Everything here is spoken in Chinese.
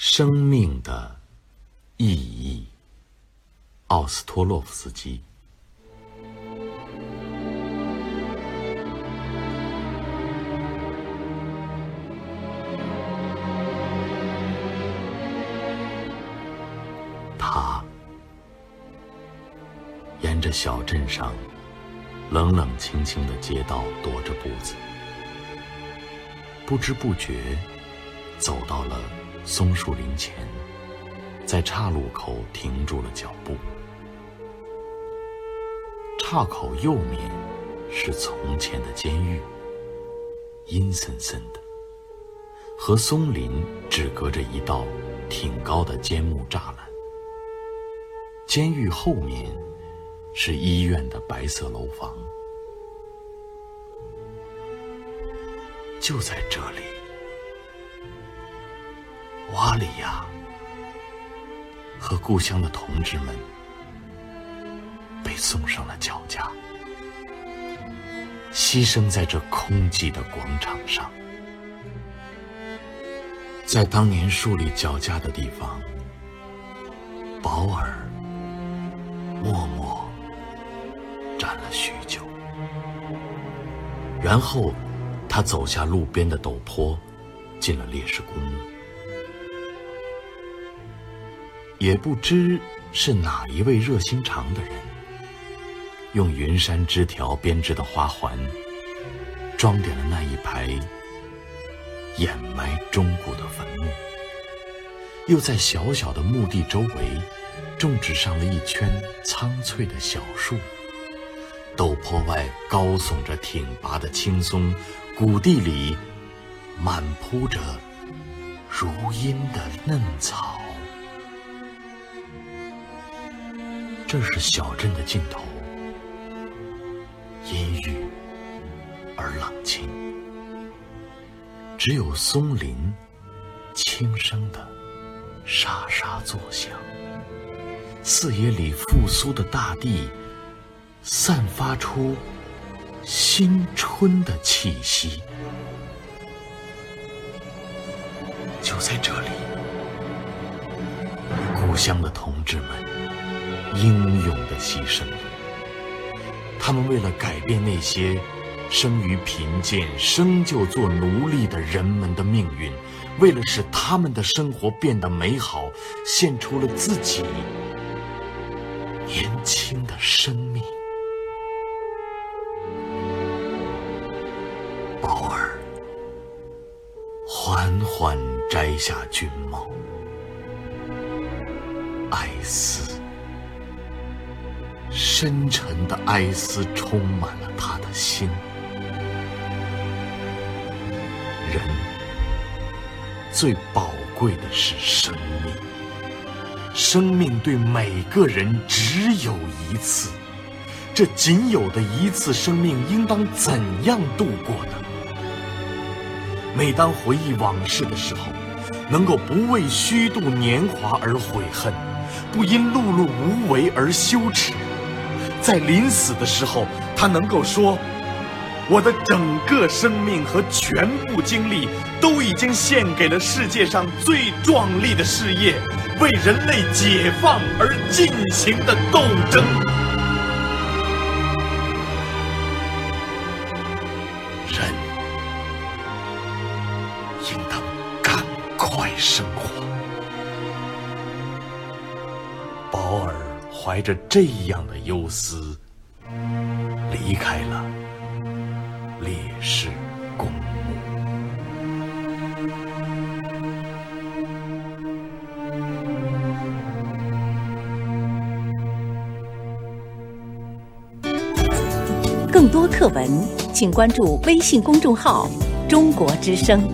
生命的意义，奥斯托洛夫斯基。他沿着小镇上冷冷清清的街道踱着步子，不知不觉走到了。松树林前，在岔路口停住了脚步。岔口右面是从前的监狱，阴森森的，和松林只隔着一道挺高的尖木栅栏。监狱后面是医院的白色楼房，就在这里。瓦里亚和故乡的同志们被送上了绞架，牺牲在这空寂的广场上。在当年树立脚架的地方，保尔默默站了许久，然后他走下路边的陡坡，进了烈士公墓。也不知是哪一位热心肠的人，用云杉枝条编织的花环，装点了那一排掩埋钟鼓的坟墓，又在小小的墓地周围种植上了一圈苍翠的小树。陡坡外高耸着挺拔的青松，谷地里满铺着如茵的嫩草。这是小镇的尽头，阴郁而冷清，只有松林轻声的沙沙作响。四野里复苏的大地散发出新春的气息。就在这里，故乡的同志们。英勇的牺牲了，他们为了改变那些生于贫贱、生就做奴隶的人们的命运，为了使他们的生活变得美好，献出了自己年轻的生命。保尔缓缓摘下军帽，哀思。深沉的哀思充满了他的心。人最宝贵的是生命，生命对每个人只有一次，这仅有的一次生命应当怎样度过呢？每当回忆往事的时候，能够不为虚度年华而悔恨，不因碌碌无为而羞耻。在临死的时候，他能够说：“我的整个生命和全部精力都已经献给了世界上最壮丽的事业——为人类解放而进行的斗争。”人应当赶快生活。保尔。怀着这样的忧思，离开了烈士公墓。更多课文，请关注微信公众号“中国之声”。